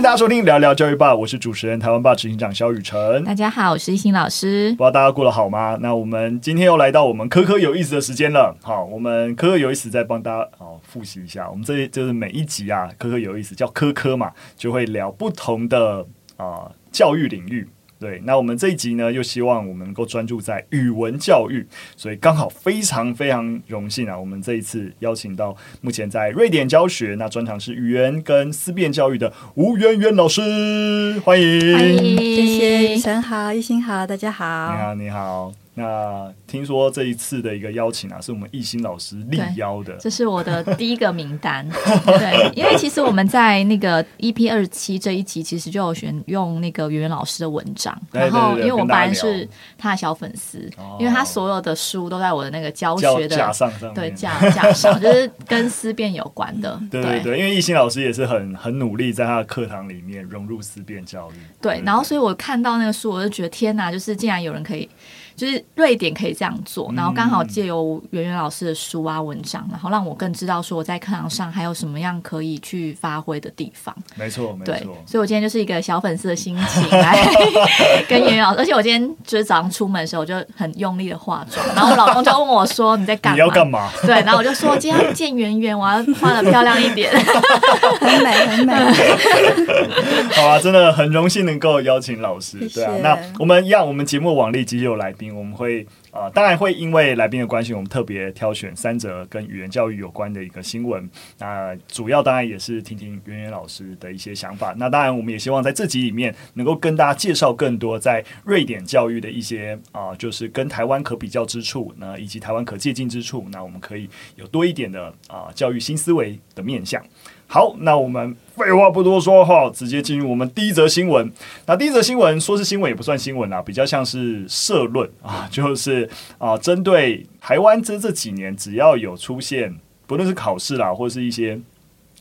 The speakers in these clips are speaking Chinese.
迎大家收听聊聊教育吧，我是主持人台湾霸执行长肖雨辰。大家好，我是一心老师。不知道大家过得好吗？那我们今天又来到我们科科有意思的时间了。好，我们科科有意思再帮大家哦复习一下，我们这就是每一集啊，科科有意思叫科科嘛，就会聊不同的啊、呃、教育领域。对，那我们这一集呢，又希望我们能够专注在语文教育，所以刚好非常非常荣幸啊，我们这一次邀请到目前在瑞典教学，那专长是语言跟思辨教育的吴媛媛老师，欢迎，欢迎，谢谢，宇辰好，一心好，大家好，你好，你好。那听说这一次的一个邀请啊，是我们艺兴老师力邀的，这是我的第一个名单。对，因为其实我们在那个 EP 二七这一集，其实就有选用那个圆圆老师的文章，然后因为我本来是他的小粉丝，因为他所有的书都在我的那个教学的架上上，对架架上，就是跟思辨有关的。对对对，因为艺兴老师也是很很努力，在他的课堂里面融入思辨教育。对，然后所以我看到那个书，我就觉得天哪，就是竟然有人可以。就是瑞典可以这样做，然后刚好借由圆圆老师的书啊文章，然后让我更知道说我在课堂上还有什么样可以去发挥的地方。没错，没错。所以我今天就是一个小粉丝的心情来 跟圆圆老师，而且我今天就是早上出门的时候我就很用力的化妆，然后我老公就问我说你在干嘛？你要干嘛？对，然后我就说今天要见圆圆，我要化的漂亮一点，很美很美。好啊，真的很荣幸能够邀请老师。对啊，那我们一样，我们节目往例继续有来宾。我们会啊、呃，当然会因为来宾的关系，我们特别挑选三则跟语言教育有关的一个新闻。那主要当然也是听听圆圆老师的一些想法。那当然，我们也希望在这集里面能够跟大家介绍更多在瑞典教育的一些啊、就是跟台湾可比较之处，那以及台湾可借鉴之处。那我们可以有多一点的啊、教育新思维的面向。好，那我们废话不多说哈，直接进入我们第一则新闻。那第一则新闻说是新闻也不算新闻啦，比较像是社论啊，就是啊，针对台湾这这几年只要有出现，不论是考试啦，或是一些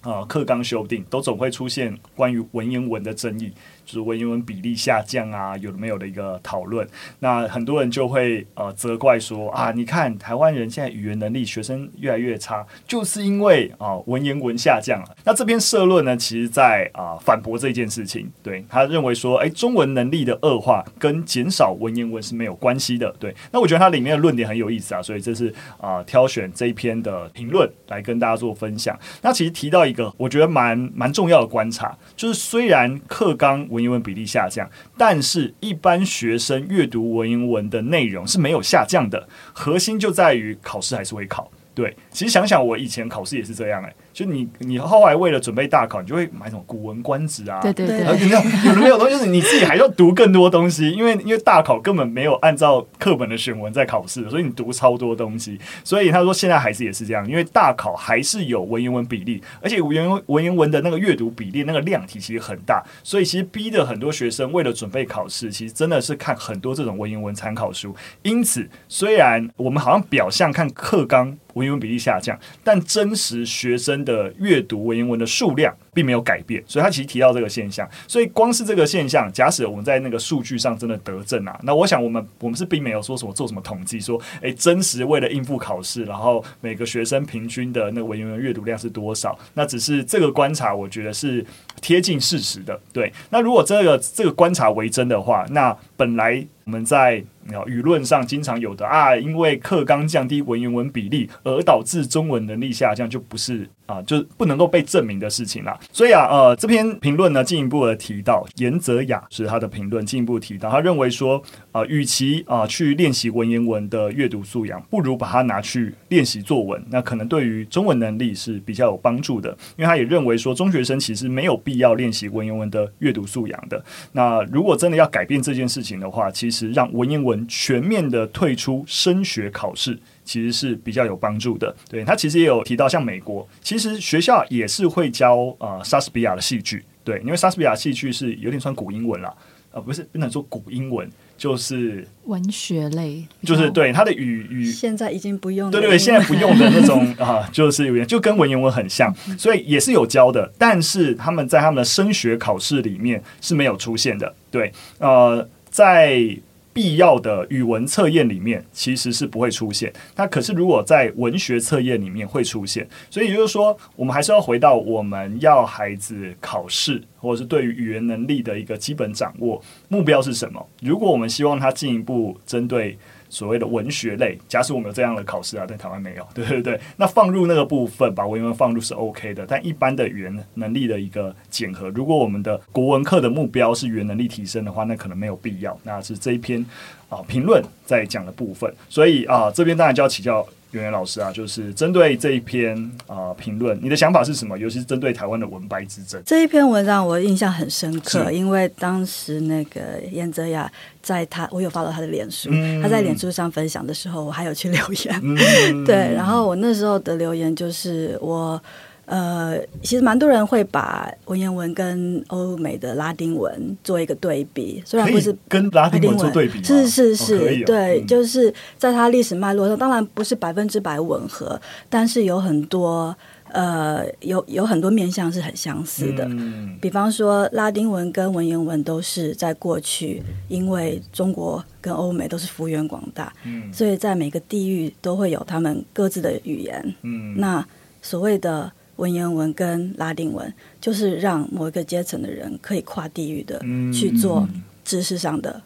啊课纲修订，都总会出现关于文言文的争议。是文言文比例下降啊，有没有的一个讨论？那很多人就会呃责怪说啊，你看台湾人现在语言能力学生越来越差，就是因为啊文言文下降了。那这篇社论呢，其实在啊反驳这件事情。对，他认为说，哎，中文能力的恶化跟减少文言文是没有关系的。对，那我觉得它里面的论点很有意思啊，所以这是啊挑选这一篇的评论来跟大家做分享。那其实提到一个我觉得蛮蛮重要的观察，就是虽然课纲英文比例下降，但是一般学生阅读文言文的内容是没有下降的。核心就在于考试还是会考。对，其实想想我以前考试也是这样哎、就你，你后来为了准备大考，你就会买什么《古文观止》啊？对对对。有没有？有的没有东西，就是你自己还要读更多东西，因为因为大考根本没有按照课本的选文在考试，所以你读超多东西。所以他说现在孩子也是这样，因为大考还是有文言文比例，而且文言文言文的那个阅读比例那个量体其实很大，所以其实逼的很多学生为了准备考试，其实真的是看很多这种文言文参考书。因此，虽然我们好像表象看课纲文言文比例下降，但真实学生的阅读文言文的数量并没有改变，所以他其实提到这个现象。所以光是这个现象，假使我们在那个数据上真的得证啊，那我想我们我们是并没有说什么做什么统计，说诶真实为了应付考试，然后每个学生平均的那个文言文阅读量是多少？那只是这个观察，我觉得是贴近事实的。对，那如果这个这个观察为真的话，那本来我们在舆论上经常有的啊，因为课纲降低文言文比例而导致中文能力下降，就不是啊，就不能够被证明的事情啦。所以啊，呃，这篇评论呢，进一步的提到，严泽雅是他的评论，进一步提到，他认为说，啊，与其啊去练习文言文的阅读素养，不如把它拿去练习作文，那可能对于中文能力是比较有帮助的。因为他也认为说，中学生其实没有必要练习文言文的阅读素养的。那如果真的要改变这件事情的话，其实让文言文全面的退出升学考试，其实是比较有帮助的。对，他其实也有提到，像美国，其实学校也是会教呃莎士比亚的戏剧。对，因为莎士比亚戏剧是有点算古英文啦，呃，不是不能说古英文，就是文学类，就是对他的语语现在已经不用，对对对，现在不用的那种 啊，就是有点就跟文言文很像，所以也是有教的，但是他们在他们的升学考试里面是没有出现的。对，呃，在必要的语文测验里面其实是不会出现，那可是如果在文学测验里面会出现，所以也就是说，我们还是要回到我们要孩子考试，或者是对于语言能力的一个基本掌握，目标是什么？如果我们希望他进一步针对。所谓的文学类，假使我们有这样的考试啊，在台湾没有，对对对，那放入那个部分，把文言文放入是 OK 的。但一般的语言能力的一个检核，如果我们的国文课的目标是语言能力提升的话，那可能没有必要。那是这一篇啊评论在讲的部分，所以啊这边当然就要请教。圆圆老师啊，就是针对这一篇啊评论，你的想法是什么？尤其是针对台湾的文白之争这一篇文章，我印象很深刻，因为当时那个严泽雅在他，我有发到他的脸书，嗯、他在脸书上分享的时候，我还有去留言，嗯、对，然后我那时候的留言就是我。呃，其实蛮多人会把文言文跟欧美的拉丁文做一个对比，虽然不是跟拉丁文做对比，是是是，哦哦、对，就是在它历史脉络上，当然不是百分之百吻合，但是有很多呃，有有很多面向是很相似的。嗯、比方说，拉丁文跟文言文都是在过去，因为中国跟欧美都是幅员广大，嗯、所以在每个地域都会有他们各自的语言。嗯，那所谓的。文言文跟拉丁文，就是让某一个阶层的人可以跨地域的去做知识上的、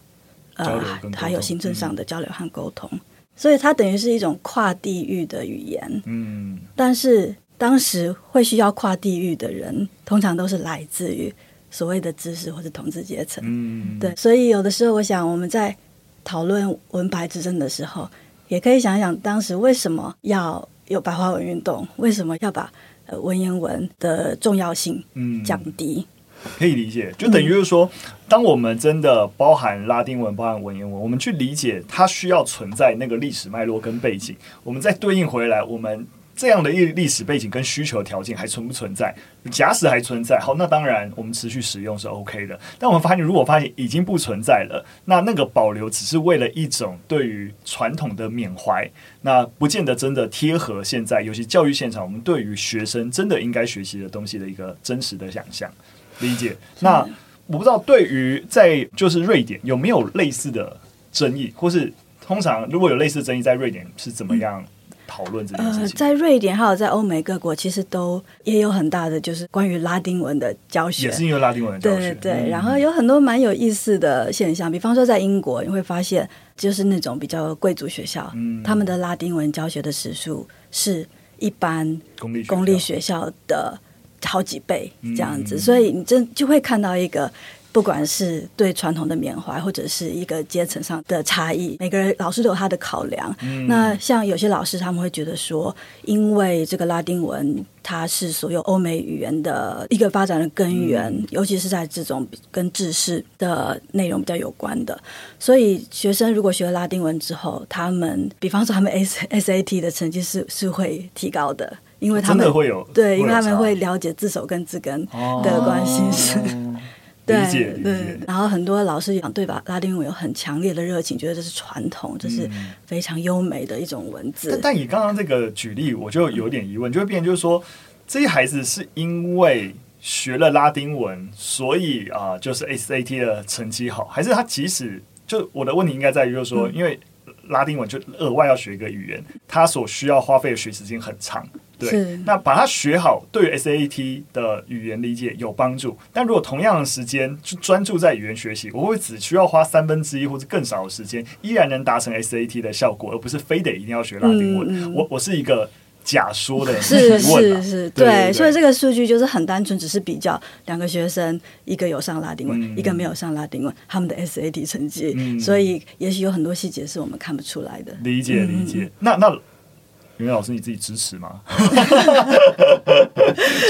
嗯、呃，还有行政上的交流和沟通，嗯、所以它等于是一种跨地域的语言。嗯，但是当时会需要跨地域的人，通常都是来自于所谓的知识或者统治阶层。嗯，对，所以有的时候，我想我们在讨论文白之争的时候，也可以想想，当时为什么要有白话文运动？为什么要把文言文的重要性降低，嗯，可以理解，就等于就是说，嗯、当我们真的包含拉丁文、包含文言文，我们去理解它需要存在那个历史脉络跟背景，我们再对应回来，我们。这样的历历史背景跟需求条件还存不存在？假使还存在，好，那当然我们持续使用是 OK 的。但我们发现，如果发现已经不存在了，那那个保留只是为了一种对于传统的缅怀，那不见得真的贴合现在，尤其教育现场，我们对于学生真的应该学习的东西的一个真实的想象理解。那我不知道对于在就是瑞典有没有类似的争议，或是通常如果有类似争议，在瑞典是怎么样？讨论这件事情。呃，在瑞典还有在欧美各国，其实都也有很大的就是关于拉丁文的教学，也是因为拉丁文的教学。对对，然后有很多蛮有意思的现象，比方说在英国，你会发现就是那种比较贵族学校，嗯，他们的拉丁文教学的时数是一般公立公立学校的好几倍这样子，所以你真就会看到一个。不管是对传统的缅怀，或者是一个阶层上的差异，每个人老师都有他的考量。嗯、那像有些老师他们会觉得说，因为这个拉丁文它是所有欧美语言的一个发展的根源，嗯、尤其是在这种跟知识的内容比较有关的，所以学生如果学了拉丁文之后，他们比方说他们 S S A T 的成绩是是会提高的，因为他们会有对，因为他们会了解字首跟字根的关系是。哦对对，然后很多老师讲对吧？拉丁文有很强烈的热情，觉得这是传统，这是非常优美的一种文字。但但以刚刚这个举例，我就有点疑问，就会变成就是说，这些孩子是因为学了拉丁文，所以啊、呃，就是 SAT 的成绩好，还是他即使就我的问题应该在于就是说，因为拉丁文就额外要学一个语言，他所需要花费的学习时间很长。对，那把它学好，对于 SAT 的语言理解有帮助。但如果同样的时间去专注在语言学习，我会只需要花三分之一或者更少的时间，依然能达成 SAT 的效果，而不是非得一定要学拉丁文。嗯、我我是一个假说的是是是，对。所以这个数据就是很单纯，只是比较两个学生，一个有上拉丁文，嗯、一个没有上拉丁文，他们的 SAT 成绩。嗯、所以也许有很多细节是我们看不出来的。理解理解。嗯、那那。袁老师，你自己支持吗？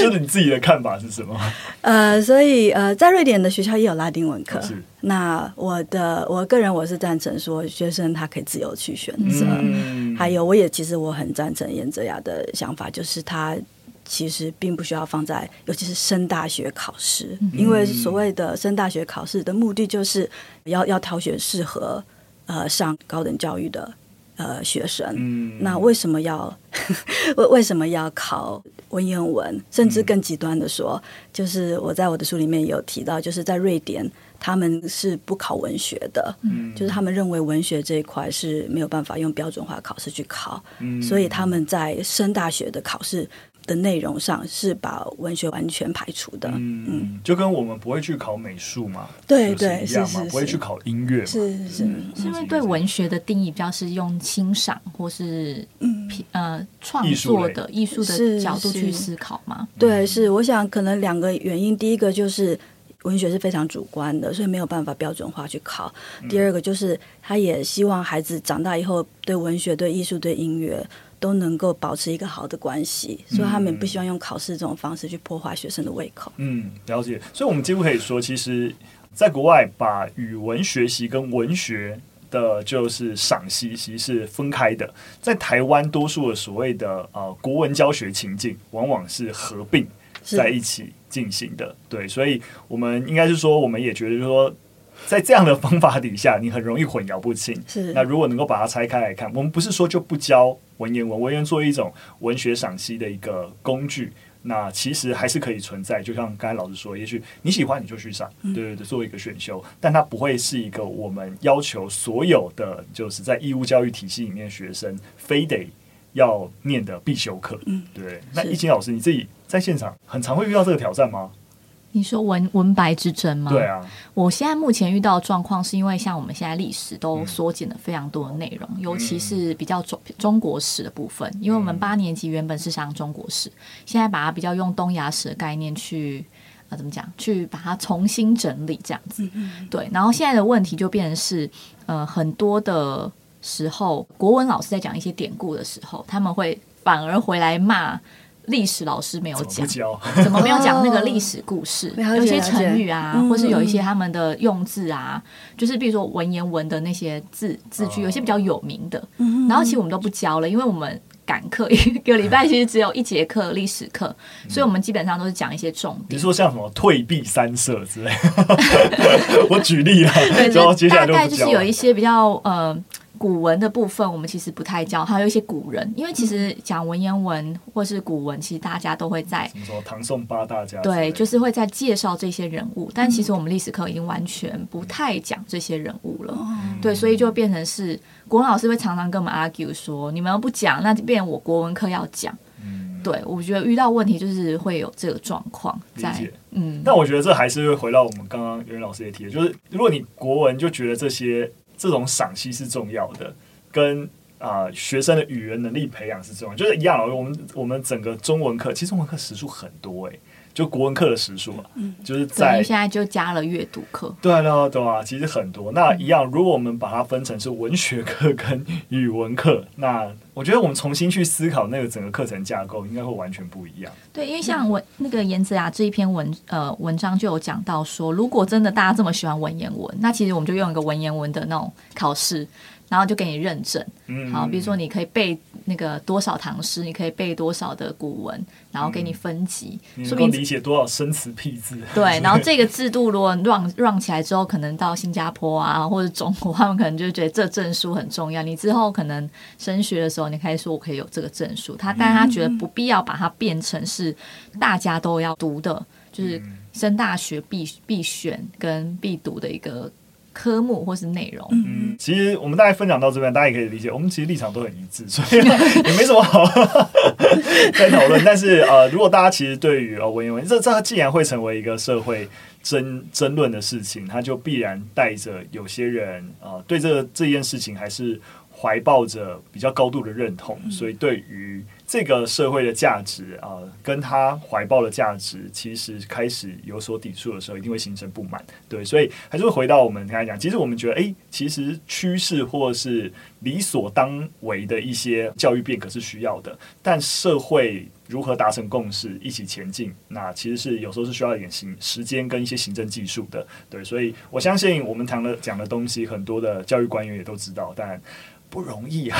就是你自己的看法是什么？呃，所以呃，在瑞典的学校也有拉丁文课。是那我的我个人我是赞成说，学生他可以自由去选择。嗯、还有，我也其实我很赞成严泽雅的想法，就是他其实并不需要放在，尤其是升大学考试，嗯、因为所谓的升大学考试的目的就是要要挑选适合呃上高等教育的。呃，学生，嗯、那为什么要 为为什么要考文言文？甚至更极端的说，嗯、就是我在我的书里面有提到，就是在瑞典，他们是不考文学的，嗯，就是他们认为文学这一块是没有办法用标准化考试去考，嗯，所以他们在升大学的考试的内容上是把文学完全排除的，嗯，嗯，就跟我们不会去考美术嘛，对对是，是，是不会去考音乐，是是是，是因为对文学的定义比较是用欣赏或是嗯。呃创作的艺术的角度去思考嘛，对，是我想可能两个原因，第一个就是文学是非常主观的，所以没有办法标准化去考，第二个就是他也希望孩子长大以后对文学、对艺术、对音乐。都能够保持一个好的关系，所以他们不希望用考试这种方式去破坏学生的胃口。嗯，了解。所以，我们几乎可以说，其实，在国外把语文学习跟文学的，就是赏析，其实是分开的。在台湾，多数的所谓的呃国文教学情境，往往是合并在一起进行的。对，所以我们应该是说，我们也觉得说。在这样的方法底下，你很容易混淆不清。是，那如果能够把它拆开来看，我们不是说就不教文言文，文言作为一种文学赏析的一个工具，那其实还是可以存在。就像刚才老师说，也许你喜欢你就去上，对对对，作为一个选修，但它不会是一个我们要求所有的就是在义务教育体系里面学生非得要念的必修课。嗯，对。那易清老师，你自己在现场很常会遇到这个挑战吗？你说文文白之争吗？对啊，我现在目前遇到的状况是因为像我们现在历史都缩减了非常多的内容，嗯，尤其是比较中中国史的部分，因为我们八年级原本是上中国史，现在把它比较用东亚史的概念去啊怎么讲，去把它重新整理这样子。对，然后现在的问题就变成是呃很多的时候，国文老师在讲一些典故的时候，他们会反而回来骂。历史老师没有讲，怎么没有讲那个历史故事？哦、有些成语啊，或是有一些他们的用字啊，嗯、就是比如说文言文的那些字字句，有些比较有名的。嗯、然后其实我们都不教了，因为我们赶课，一个 礼拜其实只有一节课历史课，嗯，所以我们基本上都是讲一些重点。比如说像什么退避三舍之类，我举例了，然后接下来大概就是有一些比较呃。古文的部分，我们其实不太教，还有一些古人，因为其实讲文言文或是古文，其实大家都会在什么说唐宋八大家，对，就是会在介绍这些人物，但其实我们历史课已经完全不太讲这些人物了，嗯、对，所以就变成是国文老师会常常跟我们 argue 说，你们不讲，那就变成我国文课要讲，嗯，对，我觉得遇到问题就是会有这个状况。在，嗯，但我觉得这还是会回到我们刚刚袁老师也提的，就是如果你国文就觉得这些。这种赏析是重要的，跟啊、学生的语言能力培养是重要，就是一样。我们我们整个中文课，其实中文课时数很多诶、就国文课的时数啊，嗯，就是在现在就加了阅读课，对啊对啊对啊，其实很多。那一样，如果我们把它分成是文学课跟语文课，那我觉得我们重新去思考那个整个课程架构，应该会完全不一样。对，因为像文那个颜子雅这一篇文呃文章就有讲到说，如果真的大家这么喜欢文言文，那其实我们就用一个文言文的那种考试。然后就给你认证，好，比如说你可以背那个多少唐诗，你可以背多少的古文，然后给你分级，说明理解多少生词僻字。对，然后这个制度如果 run run 起来之后，可能到新加坡啊或者中国，他们可能就觉得这证书很重要。你之后可能升学的时候，你可以说我可以有这个证书。他，但他觉得不必要把它变成是大家都要读的，就是升大学必必选跟必读的一个。科目或是内容，嗯，其实我们大概分享到这边，大家也可以理解，我们其实立场都很一致，所以也没什么好在讨论。但是呃，如果大家其实对于呃文言文，这这既然会成为一个社会争争论的事情，它就必然带着有些人啊、呃，对这个这件事情还是怀抱着比较高度的认同，所以对于。这个社会的价值啊、呃，跟他怀抱的价值，其实开始有所抵触的时候，一定会形成不满。对，所以还是会回到我们刚才讲，其实我们觉得，哎，其实趋势或是理所当为的一些教育变革是需要的，但社会如何达成共识，一起前进，那其实是有时候是需要一点行时间跟一些行政技术的。对，所以我相信我们谈的讲的东西，很多的教育官员也都知道，但不容易啊。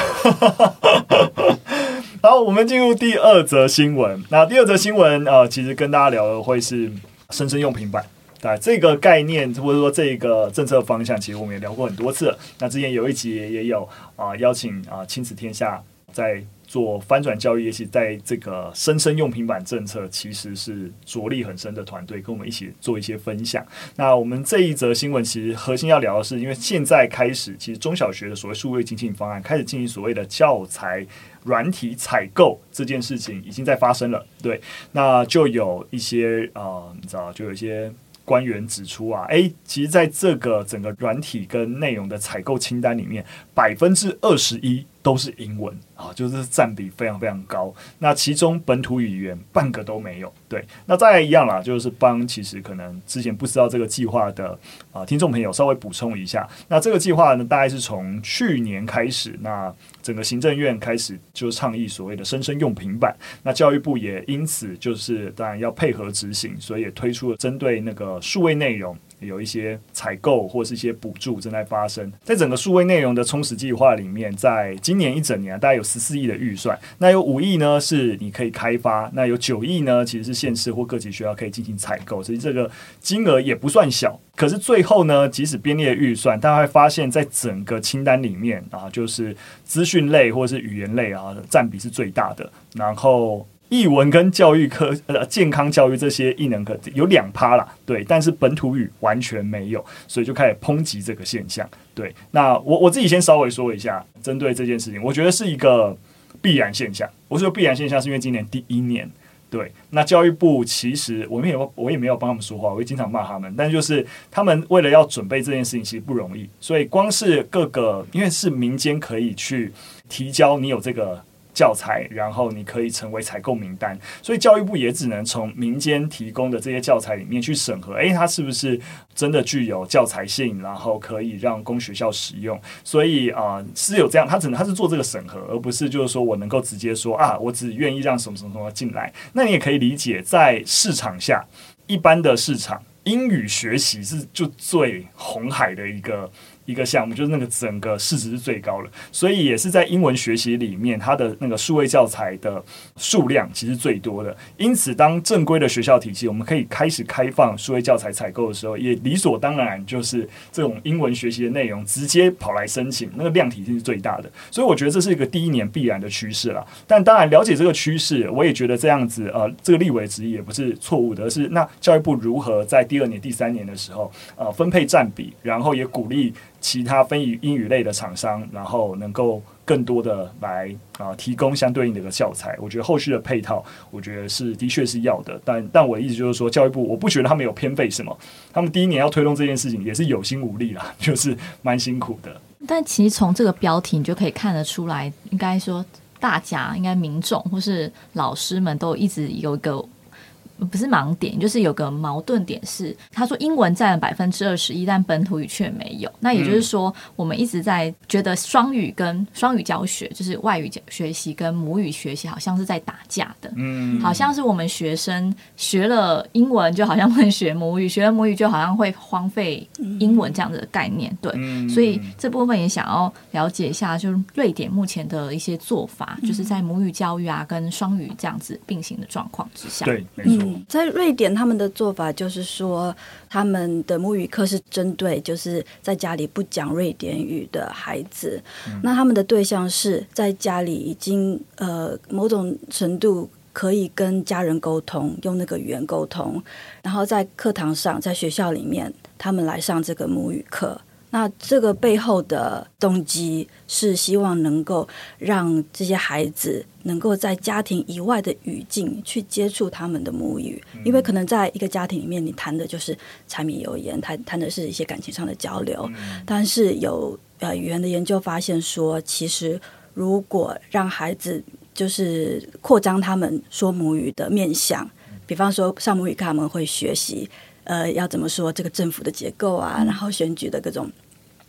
好，我们进入第二则新闻。那第二则新闻，啊，其实跟大家聊的会是生生用平板，对这个概念或者说这个政策方向，其实我们也聊过很多次。那之前有一集也有啊、邀请啊、亲子天下在做翻转教育，也许在这个生生用平板政策，其实是着力很深的团队，跟我们一起做一些分享。那我们这一则新闻其实核心要聊的是，因为现在开始，其实中小学的所谓数位经济方案开始进行所谓的教材软体采购这件事情，已经在发生了。对，那就有一些啊、你知道，就有一些。官员指出啊，诶，其实在这个整个软体跟内容的采购清单里面，百分之二十一都是英文啊，就是占比非常非常高。那其中本土语言半个都没有。对，那再来一样啦，就是帮其实可能之前不知道这个计划的啊听众朋友稍微补充一下。那这个计划呢，大概是从去年开始，那整个行政院开始就倡议所谓的生生用平板。那教育部也因此就是当然要配合执行，所以也推出了针对那个数位内容。有一些采购或是一些补助正在发生，在整个数位内容的充实计划里面，在今年一整年大概有十四亿的预算，那有五亿呢是你可以开发，那有九亿呢其实是县市或各级学校可以进行采购，所以这个金额也不算小。可是最后呢，即使编列预算，大家会发现在整个清单里面啊，就是资讯类或是语言类啊，占比是最大的，然后。艺文跟教育科呃健康教育这些艺能科有两趴啦，对，但是本土语完全没有，所以就开始抨击这个现象。对，那我我自己先稍微说一下，针对这件事情，我觉得是一个必然现象。我说必然现象是因为今年第一年，对，那教育部其实我们也我也没有帮他们说话，我会经常骂他们，但就是他们为了要准备这件事情，其实不容易，所以光是各个因为是民间可以去提交，你有这个。教材，然后你可以成为采购名单，所以教育部也只能从民间提供的这些教材里面去审核，诶，它是不是真的具有教材性，然后可以让公学校使用？所以啊、是有这样，他只能他是做这个审核，而不是就是说我能够直接说啊，我只愿意让什么什么什么进来。那你也可以理解，在市场下，一般的市场，英语学习是就最红海的一个。一个项目就是那个整个市值是最高的，所以也是在英文学习里面，它的那个数位教材的数量其实最多的。因此，当正规的学校体系我们可以开始开放数位教材采购的时候，也理所当然就是这种英文学习的内容直接跑来申请，那个量体是最大的。所以我觉得这是一个第一年必然的趋势了。但当然了解这个趋势，我也觉得这样子呃，这个立委质疑也不是错误的，是那教育部如何在第二年、第三年的时候呃分配占比，然后也鼓励。其他非语英语类的厂商，然后能够更多的来啊、呃、提供相对应的一个教材，我觉得后续的配套，我觉得是的确是要的。但但我的意思就是说，教育部我不觉得他们有偏废什么，他们第一年要推动这件事情也是有心无力啦，就是蛮辛苦的。但其实从这个标题你就可以看得出来，应该说大家应该民众或是老师们都一直有一个。不是盲点，就是有个矛盾点是，他说英文占了百分之二十一，但本土语却没有。那也就是说，我们一直在觉得双语跟双语教学，就是外语学习跟母语学习，好像是在打架的。嗯，好像是我们学生学了英文，就好像会学母语；学了母语，就好像会荒废英文这样子的概念。对，所以这部分也想要了解一下，就是瑞典目前的一些做法，就是在母语教育啊跟双语这样子并行的状况之下。对，没错。在瑞典，他们的做法就是说，他们的母语课是针对就是在家里不讲瑞典语的孩子。嗯、那他们的对象是在家里已经呃某种程度可以跟家人沟通，用那个语言沟通，然后在课堂上，在学校里面，他们来上这个母语课。那这个背后的动机是希望能够让这些孩子能够在家庭以外的语境去接触他们的母语，因为可能在一个家庭里面，你谈的就是柴米油盐，谈谈的是一些感情上的交流。但是有呃语言的研究发现说，其实如果让孩子就是扩张他们说母语的面向，比方说上母语课他们会学习呃要怎么说这个政府的结构啊，然后选举的各种。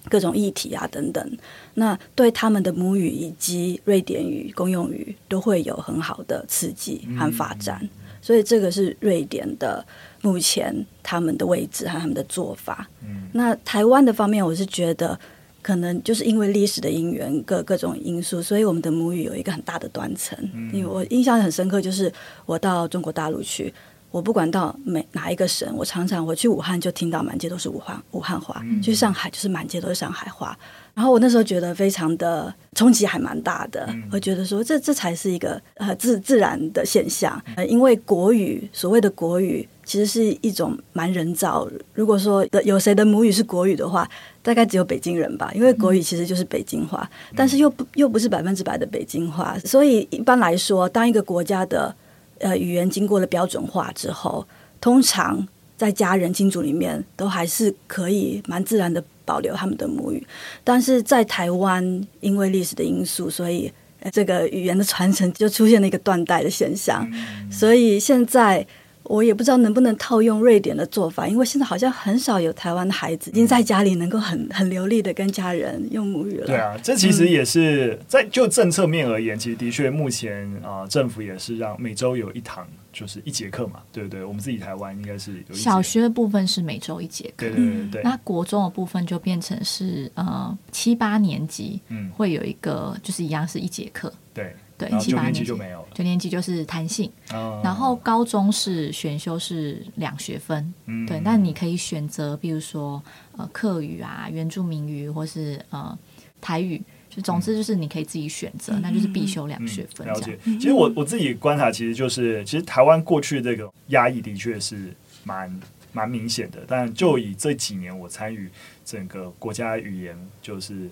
各种议题啊，等等，那对他们的母语以及瑞典语公用语都会有很好的刺激和发展，嗯、所以这个是瑞典的目前他们的位置和他们的做法。嗯、那台湾的方面，我是觉得可能就是因为历史的因缘，各各种因素，所以我们的母语有一个很大的断层。嗯、因为我印象很深刻，就是我到中国大陆去。我不管到每哪一个省，我常常我去武汉就听到满街都是武汉武汉话，嗯、去上海就是满街都是上海话。然后我那时候觉得非常的冲击，还蛮大的。嗯、我觉得说这这才是一个呃自自然的现象，呃，因为国语所谓的国语其实是一种蛮人造。如果说的有谁的母语是国语的话，大概只有北京人吧，因为国语其实就是北京话，嗯、但是又不又不是百分之百的北京话。所以一般来说，当一个国家的呃，语言经过了标准化之后，通常在家人亲族里面都还是可以蛮自然的保留他们的母语。但是在台湾，因为历史的因素，所以这个语言的传承就出现了一个断代的现象。所以现在。我也不知道能不能套用瑞典的做法，因为现在好像很少有台湾的孩子已经在家里能够很很流利的跟家人用母语了。对啊，这其实也是在就政策面而言，其实的确目前啊、呃，政府也是让每周有一堂，就是一节课嘛，对不对？我们自己台湾应该是有小学的部分是每周一节课，对对对对。那国中的部分就变成是呃七八年级，嗯，会有一个就是一样是一节课，对。对，九年级就没有了。九年级就是弹性，哦、然后高中是选修是两学分，嗯、对。那你可以选择，比如说呃，客语啊、原住民语，或是呃台语，就总之就是你可以自己选择，嗯、那就是必修两学分。嗯嗯、了解。其实我我自己观察，其实就是其实台湾过去这个压抑的确是蛮蛮明显的，但就以这几年我参与整个国家语言就是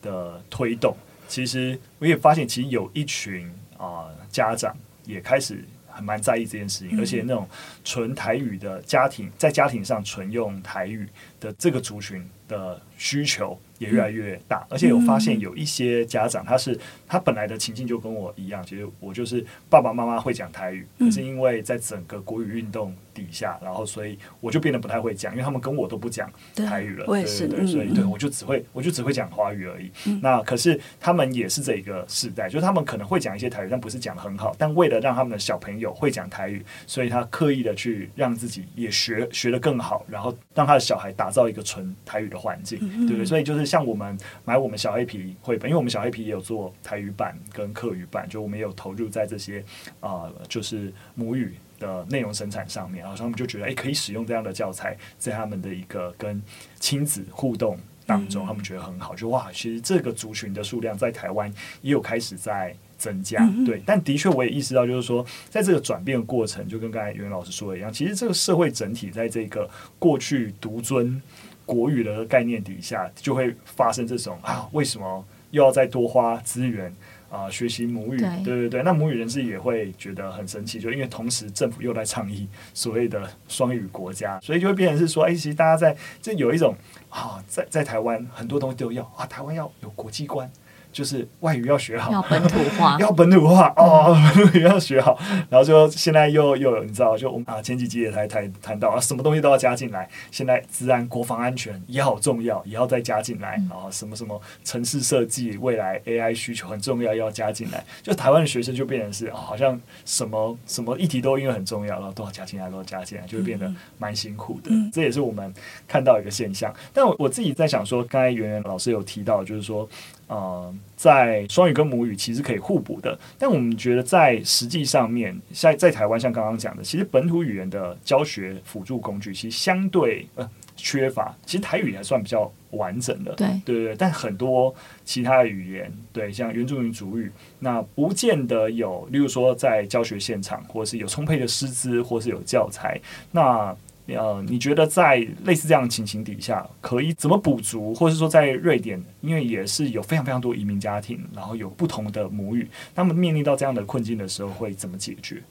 的推动。其实我也发现，其实有一群啊、呃、家长也开始还蛮在意这件事情，嗯、而且那种纯台语的家庭，在家庭上纯用台语的这个族群的需求也越来越大，嗯、而且有发现有一些家长，他是他本来的情境就跟我一样，其实我就是爸爸妈妈会讲台语，可是因为在整个国语运动底下，然后所以我就变得不太会讲，因为他们跟我都不讲台语了，对，对对对，所以对我就只会我就只会讲华语而已。嗯、那可是他们也是这一个世代，就是他们可能会讲一些台语，但不是讲得很好。但为了让他们的小朋友会讲台语，所以他刻意的去让自己也学学的更好，然后让他的小孩打造一个纯台语的环境，对不对？所以就是像我们买我们小黑皮绘本，因为我们小黑皮也有做台语版跟客语版，就我们也有投入在这些啊、呃，就是母语。的内容生产上面，然后他们就觉得，哎，可以使用这样的教材，在他们的一个跟亲子互动当中，嗯、他们觉得很好。就哇，其实这个族群的数量在台湾也有开始在增加，嗯、对。但的确，我也意识到，就是说，在这个转变的过程，就跟刚才袁老师说的一样，其实这个社会整体在这个过去独尊国语的概念底下，就会发生这种啊，为什么又要再多花资源？啊、呃，学习母语，对，对对对，那母语人士也会觉得很生气，就因为同时政府又在倡议所谓的双语国家，所以就会变成是说，哎，其实大家在这有一种啊，在在台湾很多东西都要啊，台湾要有国际观。就是外语要学好，要本土化，要本土化哦，本土要学好。然后就现在又又有你知道，就我们啊前几集也才谈谈到啊，什么东西都要加进来。现在治安、国防安全也好重要，也要再加进来。然后什么什么城市设计，未来 AI 需求很重要，要加进来。就台湾的学生就变成是，哦，好像什么什么议题都因为很重要，然后都要加进来，都要加进来，就会变得蛮辛苦的。这也是我们看到一个现象。但我我自己在想说，刚才圆圆老师有提到，就是说。呃，在双语跟母语其实可以互补的，但我们觉得在实际上面，在在台湾，像刚刚讲的，其实本土语言的教学辅助工具其实相对呃缺乏。其实台语还算比较完整的，对对对，但很多其他的语言，对，像原住民族语，那不见得有，例如说在教学现场，或是有充沛的师资，或是有教材，那。呃，你觉得在类似这样的情形底下，可以怎么补足，或者说在瑞典，因为也是有非常非常多移民家庭，然后有不同的母语，他们面临到这样的困境的时候，会怎么解决？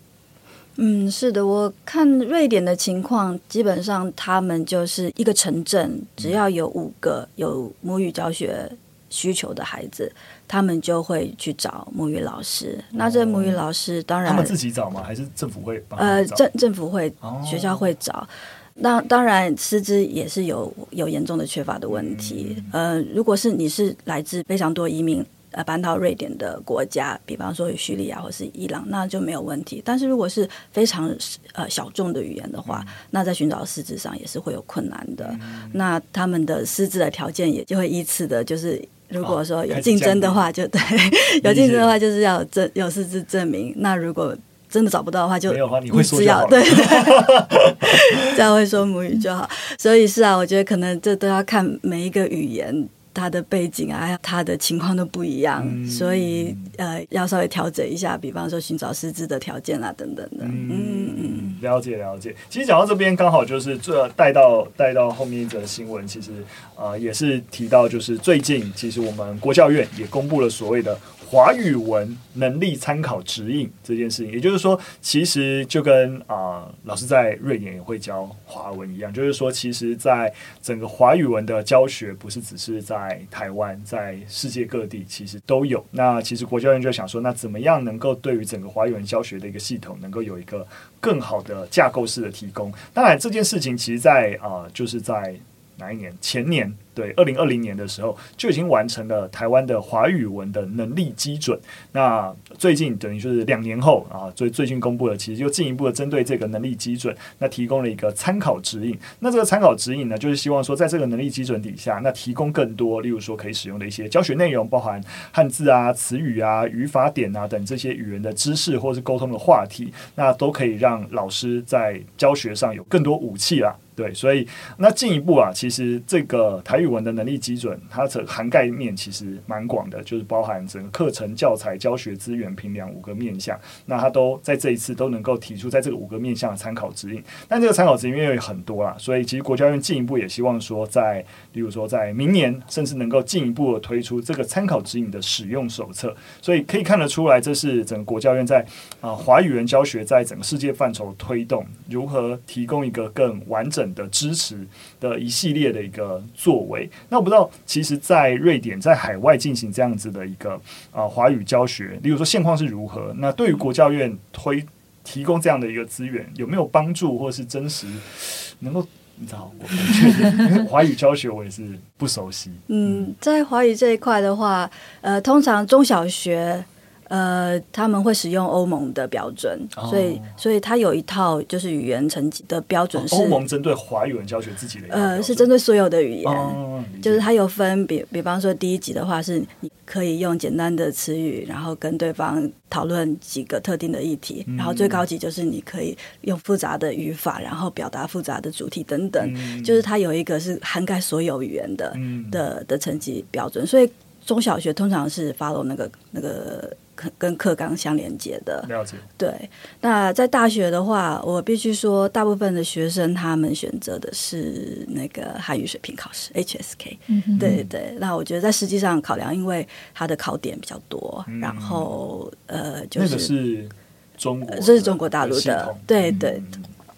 嗯，是的，我看瑞典的情况，基本上他们就是一个城镇，只要有五个有母语教学需求的孩子，他们就会去找母语老师。哦、那这母语老师当然他们自己找吗？还是政府会帮？呃，政政府会，哦、学校会找。那当然，师资也是有有严重的缺乏的问题。嗯、呃，如果是你是来自非常多移民呃搬到瑞典的国家，比方说有叙利亚或是伊朗，那就没有问题。但是如果是非常呃小众的语言的话，嗯、那在寻找师资上也是会有困难的。嗯、那他们的师资的条件也就会依次的，就是。如果说有竞争的话，就对，有竞争的话就是要有证有事实证明。那如果真的找不到的话，就没有话你会说对，这样会说母语就好。所以是啊，我觉得可能这都要看每一个语言。他的背景啊，他的情况都不一样，嗯、所以呃，要稍微调整一下，比方说寻找师资的条件啊，等等的。嗯嗯，了解了解。其实讲到这边，刚好就是这带到带到后面一则新闻，其实呃也是提到，就是最近其实我们国教院也公布了所谓的。华语文能力参考指引这件事情，也就是说，其实就跟啊、老师在瑞典也会教华文一样，就是说，其实，在整个华语文的教学，不是只是在台湾，在世界各地其实都有。那其实国教院就想说，那怎么样能够对于整个华语文教学的一个系统，能够有一个更好的架构式的提供？当然，这件事情其实在，啊，就是在哪一年？前年。对，二零二零年的时候就已经完成了台湾的华语文的能力基准。那最近等于就是两年后啊，最最近公布了，其实就进一步的针对这个能力基准，那提供了一个参考指引。那这个参考指引呢，就是希望说，在这个能力基准底下，那提供更多，例如说可以使用的一些教学内容，包含汉字啊、词语啊、语法点啊等这些语言的知识或是沟通的话题，那都可以让老师在教学上有更多武器啦。对，所以那进一步啊，其实这个台语语文的能力基准，它的涵盖面其实蛮广的，就是包含整个课程、教材、教学资源、评量五个面向，那它都在这一次都能够提出在这个五个面向的参考指引。但这个参考指引因为有很多啦，所以其实国教院进一步也希望说在，在例如说在明年，甚至能够进一步的推出这个参考指引的使用手册。所以可以看得出来，这是整个国教院在啊、华语文教学在整个世界范畴推动，如何提供一个更完整的支持的一系列的一个作为。那我不知道，其实，在瑞典在海外进行这样子的一个呃华语教学，例如说现况是如何？那对于国教院推提供这样的一个资源，有没有帮助，或是真实能够？你知道，我确定华语教学我也是不熟悉。嗯，在华语这一块的话，呃，通常中小学。呃，他们会使用欧盟的标准，哦、所以所以它有一套就是语言成绩的标准是。欧盟针对华语文教学自己的。呃，是针对所有的语言，哦、就是它有分，比比方说第一级的话是你可以用简单的词语，然后跟对方讨论几个特定的议题，嗯、然后最高级就是你可以用复杂的语法，然后表达复杂的主题等等，嗯、就是它有一个是涵盖所有语言的、嗯、的的成绩标准，所以中小学通常是 follow 那个那个。跟课纲相连接的，了解。对，那在大学的话，我必须说，大部分的学生他们选择的是那个汉语水平考试 HSK。对对，那我觉得在实际上考量，因为它的考点比较多，嗯、然后呃，就是那个是中国，这是中国大陆的，对对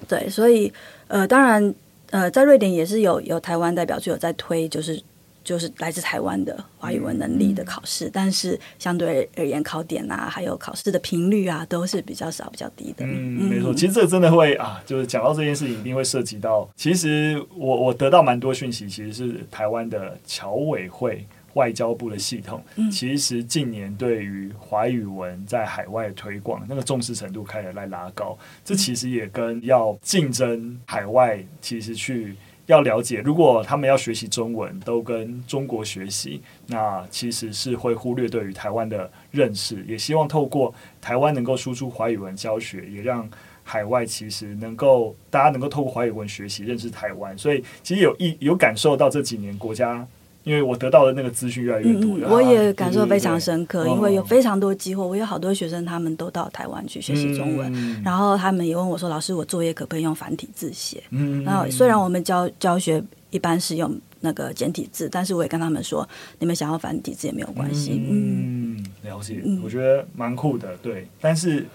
对，所以呃，当然呃，在瑞典也是有有台湾代表处有在推，就是。就是来自台湾的华语文能力的考试，嗯、但是相对而言，考点啊，还有考试的频率啊，都是比较少、比较低的。嗯，没错。其实这个真的会啊，就是讲到这件事情，一定会涉及到。其实我我得到蛮多讯息，其实是台湾的侨委会。外交部的系统，其实近年对于华语文在海外推广，那个重视程度开始来拉高。这其实也跟要竞争海外，其实去要了解，如果他们要学习中文，都跟中国学习，那其实是会忽略对于台湾的认识。也希望透过台湾能够输出华语文教学，也让海外其实能够大家能够透过华语文学习认识台湾。所以其实有一有感受到这几年国家。因为我得到的那个资讯越来越多，嗯，我也感受非常深刻。因为有非常多机会，我有好多学生，他们都到台湾去学习中文，嗯、然后他们也问我说：“老师，我作业可不可以用繁体字写？”嗯，然后虽然我们教教学一般是用那个简体字，但是我也跟他们说：“你们想要繁体字也没有关系。”嗯，了解，我觉得蛮酷的。对，但是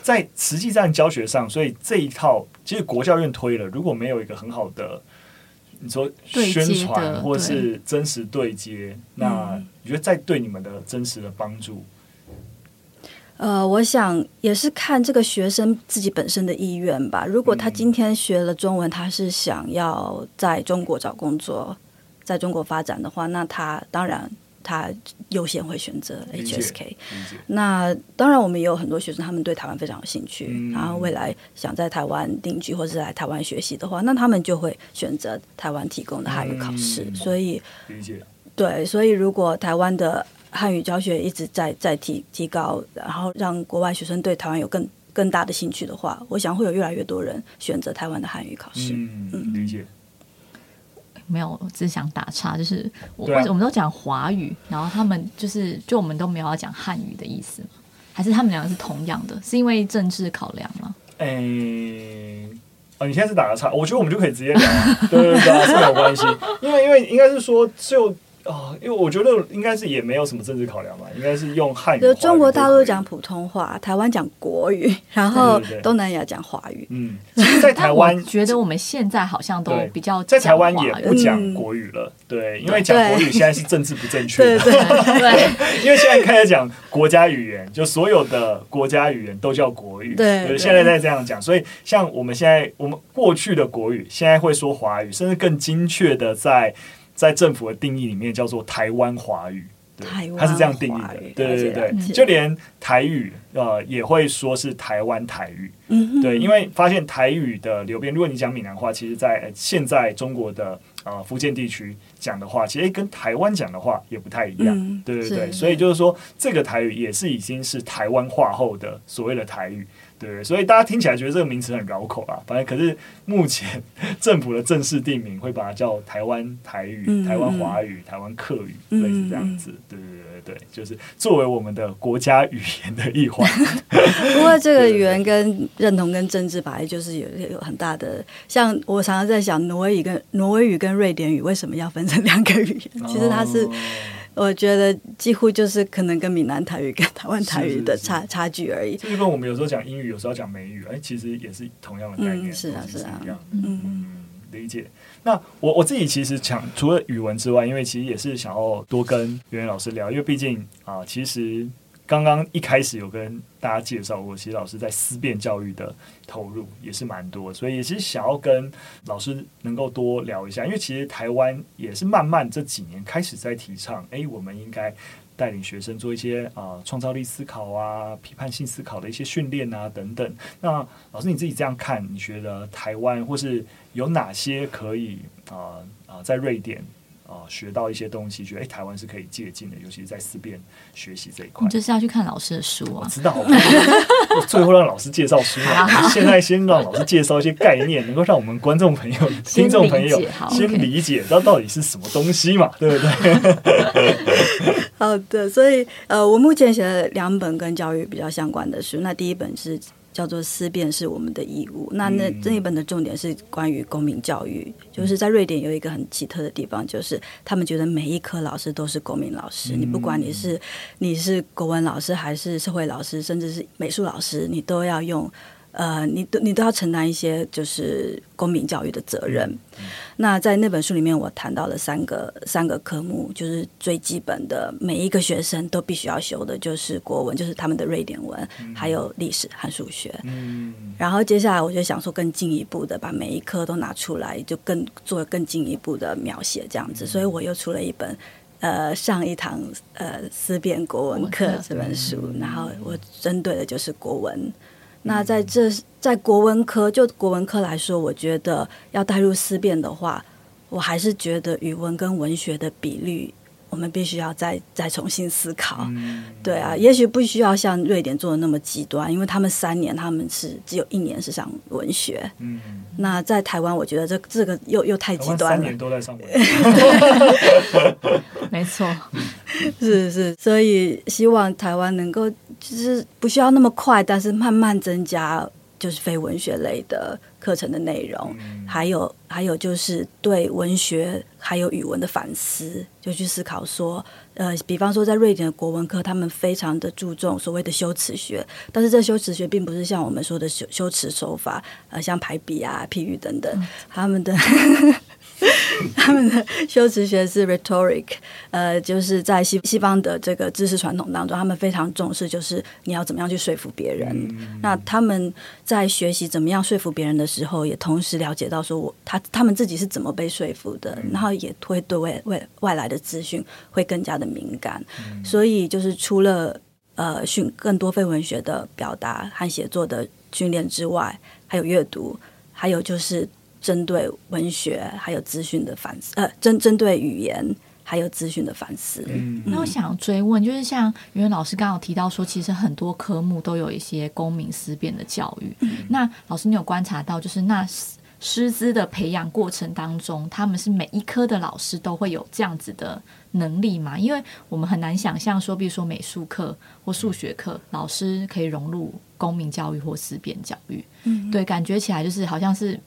在实际上教学上，所以这一套其实国教院推了，如果没有一个很好的。你说宣传或是真实对接，那你觉得在对你们的真实的帮助？呃，我想也是看这个学生自己本身的意愿吧。如果他今天学了中文，他是想要在中国找工作，在中国发展的话，那他当然。他优先会选择 HSK。那当然，我们也有很多学生，他们对台湾非常有兴趣，嗯、然后未来想在台湾定居或是来台湾学习的话，那他们就会选择台湾提供的汉语考试。嗯、所以，理解。对，所以如果台湾的汉语教学一直在在提提高，然后让国外学生对台湾有更更大的兴趣的话，我想会有越来越多人选择台湾的汉语考试。嗯，嗯理解。没有，我只是想打岔，就是我为什么我们都讲华语，然后他们就是就我们都没有要讲汉语的意思吗？还是他们两个是同样的？是因为政治考量吗？诶、欸，哦，你现在是打个岔，我觉得我们就可以直接聊，对对对，是没有关系，因为因为应该是说就。啊，因为我觉得应该是也没有什么政治考量吧，应该是用汉语。就中国大陆讲普通话，台湾讲国语，然后东南亚讲华语。嗯，在台湾觉得我们现在好像都比较在台湾也不讲国语了，对，因为讲国语 现在是政治不正确。对对 对，因为现在开始讲国家语言，就所有的国家语言都叫国语。对，现在在这样讲，所以像我们现在我们过去的国语，现在会说华语，甚至更精确的在。在政府的定义里面叫做台湾华语，对，它是这样定义的，对对对，就连台语呃也会说是台湾台语，嗯，对，因为发现台语的流变，如果你讲闽南话，其实在现在中国的呃福建地区讲的话，其实跟台湾讲的话也不太一样，对对对，所以就是说这个台语也是已经是台湾化后的所谓的台语。对，所以大家听起来觉得这个名词很绕口啊。反正可是目前政府的正式定名会把它叫台湾台语、嗯、台湾华语、台湾客语，嗯、类似这样子。对对对对，就是作为我们的国家语言的一环。不过这个语言跟认同跟政治本来就是有有很大的。像我常常在想，挪威语跟挪威语跟瑞典语为什么要分成两个语言？其实它是。我觉得几乎就是可能跟闽南台语跟台湾台语的差差距而已。就跟我们有时候讲英语，有时候讲美语，哎，其实也是同样的概念。嗯、是啊，是啊，是一样。嗯，理解。那我我自己其实想除了语文之外，因为其实也是想要多跟圆圆老师聊，因为毕竟啊、呃，其实。刚刚一开始有跟大家介绍过，其实老师在思辨教育的投入也是蛮多，所以也是想要跟老师能够多聊一下，因为其实台湾也是慢慢这几年开始在提倡，哎，我们应该带领学生做一些啊创造力思考啊、批判性思考的一些训练啊等等。那老师你自己这样看，你觉得台湾或是有哪些可以啊啊在瑞典？啊，学到一些东西，觉得哎，台湾是可以借鉴的，尤其是在思辨学习这一块。你就是要去看老师的书啊！我知道，我最后让老师介绍书嘛。现在先让老师介绍一些概念，能够让我们观众朋友、听众朋友先理解到到底是什么东西嘛，对不对？好的，所以呃，我目前写了两本跟教育比较相关的书。那第一本是。叫做思辨是我们的义务。那那这一本的重点是关于公民教育，就是在瑞典有一个很奇特的地方，就是他们觉得每一科老师都是公民老师。你不管你是你是国文老师还是社会老师，甚至是美术老师，你都要用。呃，你都你都要承担一些就是公民教育的责任。嗯、那在那本书里面，我谈到了三个三个科目，就是最基本的，每一个学生都必须要修的，就是国文，就是他们的瑞典文，嗯、还有历史和数学。嗯。然后接下来，我就想说更进一步的，把每一科都拿出来，就更做更进一步的描写，这样子。所以我又出了一本，呃，上一堂呃思辨国文课这本书，嗯、然后我针对的就是国文。那在这在国文科，就国文科来说，我觉得要带入思辨的话，我还是觉得语文跟文学的比率，我们必须要再再重新思考。嗯、对啊，也许不需要像瑞典做的那么极端，因为他们三年他们是只有一年是上文学。嗯、那在台湾，我觉得这这个又又太极端了。三年都在上文 学。没错，是是，所以希望台湾能够。就是不需要那么快，但是慢慢增加就是非文学类的课程的内容，嗯、还有还有就是对文学还有语文的反思，就去思考说，呃，比方说在瑞典的国文课，他们非常的注重所谓的修辞学，但是这修辞学并不是像我们说的修修辞手法，呃，像排比啊、譬喻等等，嗯、他们的。他们的修辞学是 rhetoric，呃，就是在西西方的这个知识传统当中，他们非常重视，就是你要怎么样去说服别人。嗯、那他们在学习怎么样说服别人的时候，也同时了解到说我他他们自己是怎么被说服的，嗯、然后也会对外外外来的资讯会更加的敏感。嗯、所以就是除了呃训更多非文学的表达和写作的训练之外，还有阅读，还有就是。针对文学还有资讯的反思，呃，针针对语言还有资讯的反思。嗯，那我想追问，就是像原老师刚刚提到说，其实很多科目都有一些公民思辨的教育。嗯、那老师，你有观察到，就是那师资的培养过程当中，他们是每一科的老师都会有这样子的能力吗？因为我们很难想象说，比如说美术课或数学课，老师可以融入公民教育或思辨教育。嗯，对，感觉起来就是好像是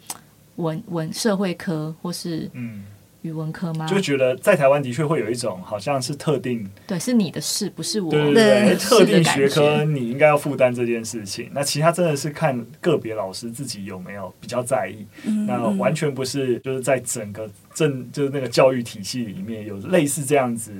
文文社会科或是嗯。语文科吗？就觉得在台湾的确会有一种好像是特定，对，是你的事，不是我。对对对，特定学科你应该要负担这件事情。那其他真的是看个别老师自己有没有比较在意。嗯、那完全不是，就是在整个政就是那个教育体系里面有类似这样子，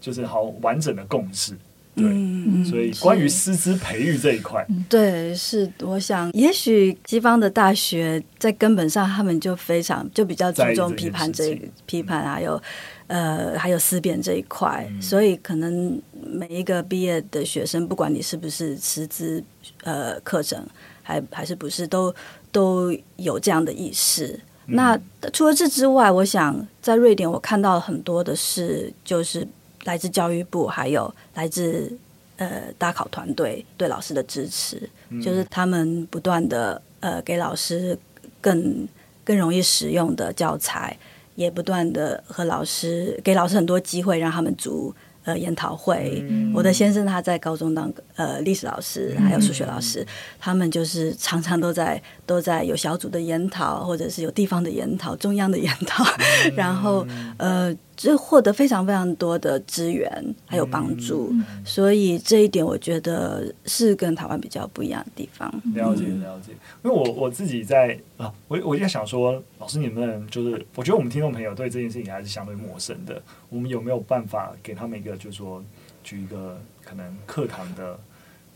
就是好完整的共识。对，嗯、所以关于师资培育这一块，对，是我想，也许西方的大学在根本上，他们就非常就比较注重批判这批判，还有呃，还有思辨这一块，嗯、所以可能每一个毕业的学生，不管你是不是师资呃课程，还还是不是，都都有这样的意识。嗯、那除了这之外，我想在瑞典，我看到很多的是就是。来自教育部，还有来自呃大考团队对老师的支持，嗯、就是他们不断的呃给老师更更容易使用的教材，也不断的和老师给老师很多机会，让他们组呃研讨会。嗯、我的先生他在高中当呃历史老师，还有数学老师，嗯、他们就是常常都在都在有小组的研讨，或者是有地方的研讨、中央的研讨，嗯、然后呃。就获得非常非常多的资源还有帮助，嗯、所以这一点我觉得是跟台湾比较不一样的地方。了解了解，因为我我自己在啊，我我就在想说，老师你们就是，我觉得我们听众朋友对这件事情还是相对陌生的，我们有没有办法给他们一个，就是说举一个可能课堂的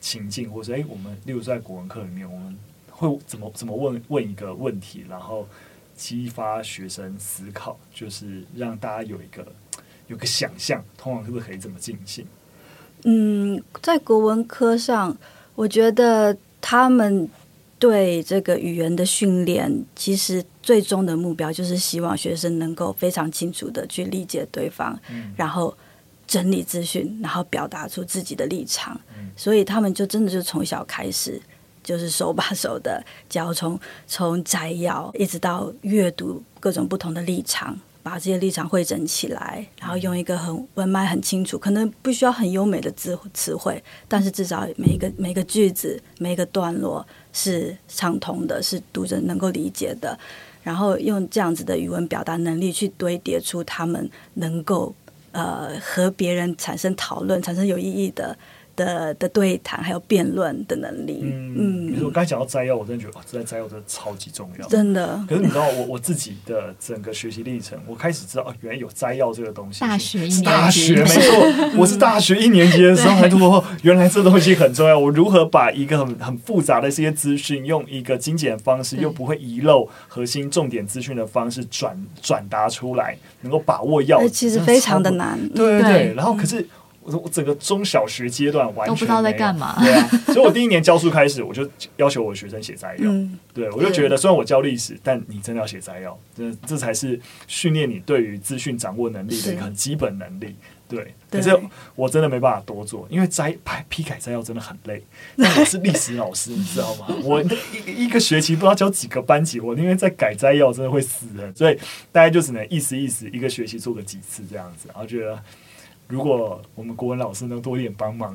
情境，或者哎，我们例如在国文课里面，我们会怎么怎么问问一个问题，然后。激发学生思考，就是让大家有一个有个想象，通常是不是可以这么进行？嗯，在国文科上，我觉得他们对这个语言的训练，其实最终的目标就是希望学生能够非常清楚的去理解对方，嗯、然后整理资讯，然后表达出自己的立场。嗯、所以他们就真的就从小开始。就是手把手的教，从从摘要一直到阅读各种不同的立场，把这些立场汇整起来，然后用一个很文脉很清楚，可能不需要很优美的字词汇，但是至少每一个每个句子每一个段落是畅通的，是读者能够理解的，然后用这样子的语文表达能力去堆叠出他们能够呃和别人产生讨论、产生有意义的。的的对谈还有辩论的能力，嗯，比如说我刚才讲到摘要，我真的觉得哇，这摘要真的超级重要，真的。可是你知道我我自己的整个学习历程，我开始知道哦，原来有摘要这个东西。大学一大学没错，我是大学一年级的时候才读，原来这东西很重要。我如何把一个很很复杂的这些资讯，用一个精简的方式，又不会遗漏核心重点资讯的方式转转达出来，能够把握要，其实非常的难。对对对，然后可是。我整个中小学阶段完全都不知道在干嘛，对啊，所以我第一年教书开始，我就要求我的学生写摘要。嗯、对，我就觉得虽然我教历史，但你真的要写摘要，这这才是训练你对于资讯掌握能力的一个很基本能力。对，对，可是我真的没办法多做，因为摘排批改摘要真的很累。但我是历史老师，你知道吗？我一一个学期不知道教几个班级，我因为在改摘要真的会死人，所以大家就只能意思意思，一个学期做个几次这样子，然后觉得。如果我们国文老师能多一点帮忙，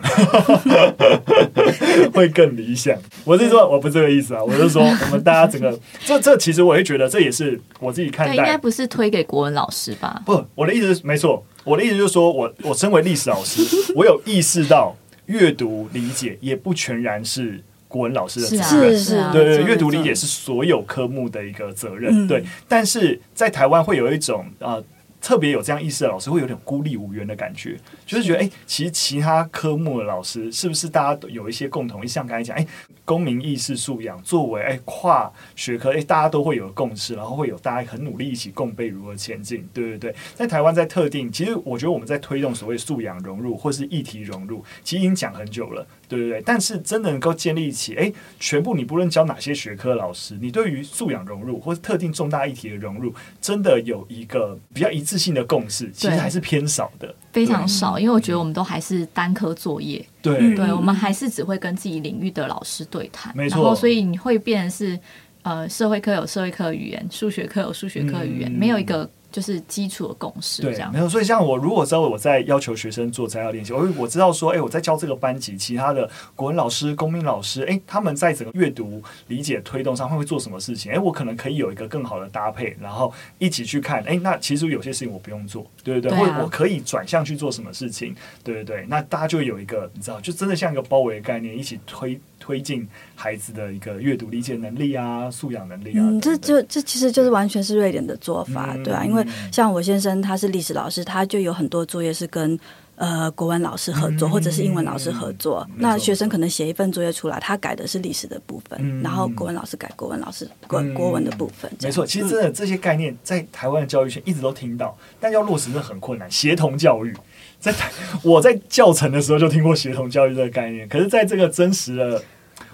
会更理想。我是说，我不是这个意思啊，我是说，我们大家整个这 这，其实我会觉得这也是我自己看待，应该不是推给国文老师吧？不，我的意思是没错，我的意思就是说我我身为历史老师，我有意识到阅读理解也不全然是国文老师的责任，是啊，对对，阅读理解是所有科目的一个责任，对。但是在台湾会有一种啊。特别有这样意识的老师会有点孤立无援的感觉，就是觉得哎、欸，其实其他科目的老师是不是大家都有一些共同，像刚才讲，哎、欸，公民意识素养作为哎、欸、跨学科，哎、欸，大家都会有共识，然后会有大家很努力一起共备如何前进，对对对。在台湾在特定，其实我觉得我们在推动所谓素养融入或是议题融入，其实已经讲很久了。对对对，但是真的能够建立起，哎，全部你不论教哪些学科老师，你对于素养融入或是特定重大议题的融入，真的有一个比较一致性的共识，其实还是偏少的，非常少。因为我觉得我们都还是单科作业，对，对，我们还是只会跟自己领域的老师对谈，没错。然后所以你会变成是，呃，社会科有社会科语言，数学科有数学科语言，嗯、没有一个。就是基础的共识，这样没有。所以像我如果知道我在要求学生做摘要练习，我我知道说，哎、欸，我在教这个班级，其他的国文老师、公民老师，哎、欸，他们在整个阅读理解推动上会会做什么事情？哎、欸，我可能可以有一个更好的搭配，然后一起去看。哎、欸，那其实有些事情我不用做，对不对？对、啊？或者我可以转向去做什么事情？对对对？那大家就有一个，你知道，就真的像一个包围的概念，一起推。推进孩子的一个阅读理解能力啊，素养能力啊，嗯，这就这其实就是完全是瑞典的做法，对啊，因为像我先生他是历史老师，他就有很多作业是跟呃国文老师合作，或者是英文老师合作。那学生可能写一份作业出来，他改的是历史的部分，然后国文老师改国文老师国国文的部分。没错，其实真的这些概念在台湾的教育圈一直都听到，但要落实真的很困难。协同教育，在我在教程的时候就听过协同教育这个概念，可是在这个真实的。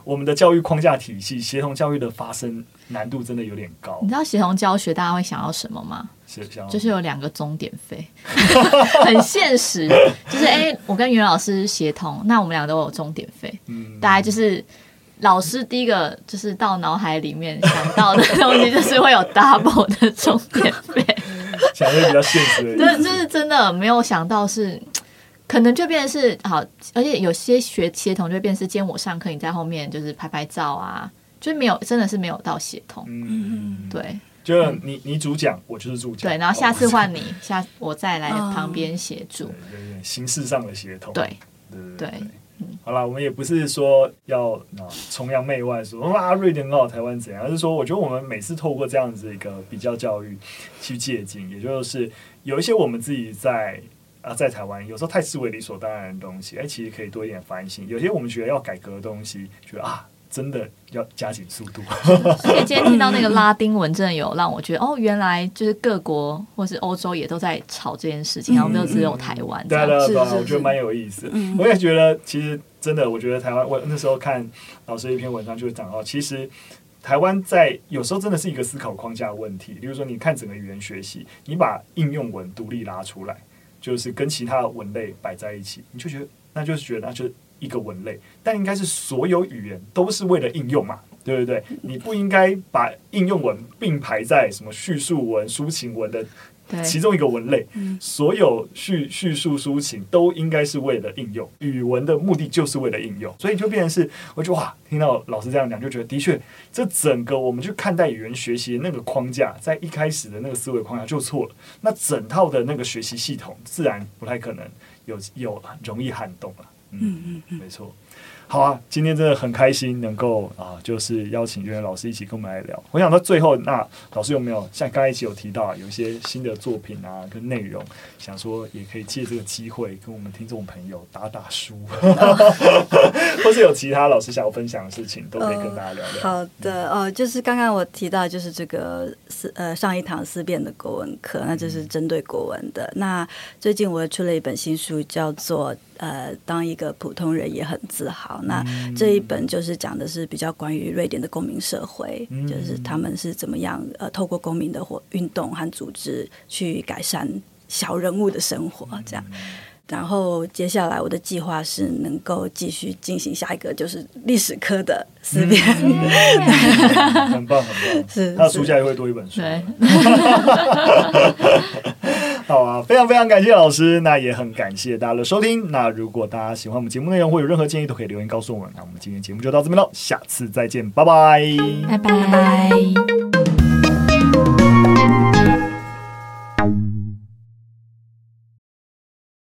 我们的教育框架体系，协同教育的发生难度真的有点高。你知道协同教学大家会想要什么吗？就是有两个终点费，很现实。就是哎、欸，我跟袁老师协同，那我们俩都有终点费。嗯，大概就是老师第一个就是到脑海里面想到的东西，就是会有 double 的钟点费。想的比较现实，对，就是真的没有想到是。可能就变是好，而且有些学协同就变是，今天我上课你在后面就是拍拍照啊，就没有真的是没有到协同。嗯，对，就你你主讲，我就是助讲。对，然后下次换你，下我再来旁边协助。有点形式上的协同。对对，好了，我们也不是说要崇洋媚外说哇瑞典很好，台湾怎样，而是说我觉得我们每次透过这样子一个比较教育去借鉴，也就是有一些我们自己在。啊，在台湾有时候太视为理所当然的东西，哎，其实可以多一点反省。有些我们觉得要改革的东西，觉得啊，真的要加紧速度。所以今天听到那个拉丁文，真的有让我觉得，哦，原来就是各国或是欧洲也都在吵这件事情，然后没有只有台湾。对对对，我觉得蛮有意思。我也觉得，其实真的，我觉得台湾，我那时候看老师一篇文章，就是讲到，其实台湾在有时候真的是一个思考框架问题。比如说，你看整个语言学习，你把应用文独立拉出来。就是跟其他的文类摆在一起，你就觉得那就是觉得那就是一个文类，但应该是所有语言都是为了应用嘛，对不对？你不应该把应用文并排在什么叙述文、抒情文的。其中一个文类，所有叙叙述抒情都应该是为了应用，语文的目的就是为了应用，所以就变成是，我就哇，听到老师这样讲，就觉得的确，这整个我们去看待语言学习的那个框架，在一开始的那个思维框架就错了，那整套的那个学习系统自然不太可能有有容易撼动了。嗯嗯，没错。好啊，今天真的很开心能够啊，就是邀请岳老师一起跟我们来聊。我想到最后，那老师有没有像刚才一起有提到啊，有一些新的作品啊跟内容，想说也可以借这个机会跟我们听众朋友打打书，或是有其他老师想要分享的事情，都可以跟大家聊聊。呃、好的哦，就是刚刚我提到就是这个思呃上一堂思辨的国文课，那就是针对国文的。嗯、那最近我出了一本新书，叫做。呃，当一个普通人也很自豪。那这一本就是讲的是比较关于瑞典的公民社会，嗯、就是他们是怎么样呃，透过公民的活运动和组织去改善小人物的生活，这样。然后接下来我的计划是能够继续进行下一个，就是历史科的思辨，很棒很棒。是，那书架也会多一本书。对。好啊，非常非常感谢老师，那也很感谢大家的收听。那如果大家喜欢我们节目内容或有任何建议，都可以留言告诉我们。那我们今天节目就到这边喽，下次再见，拜拜，拜拜。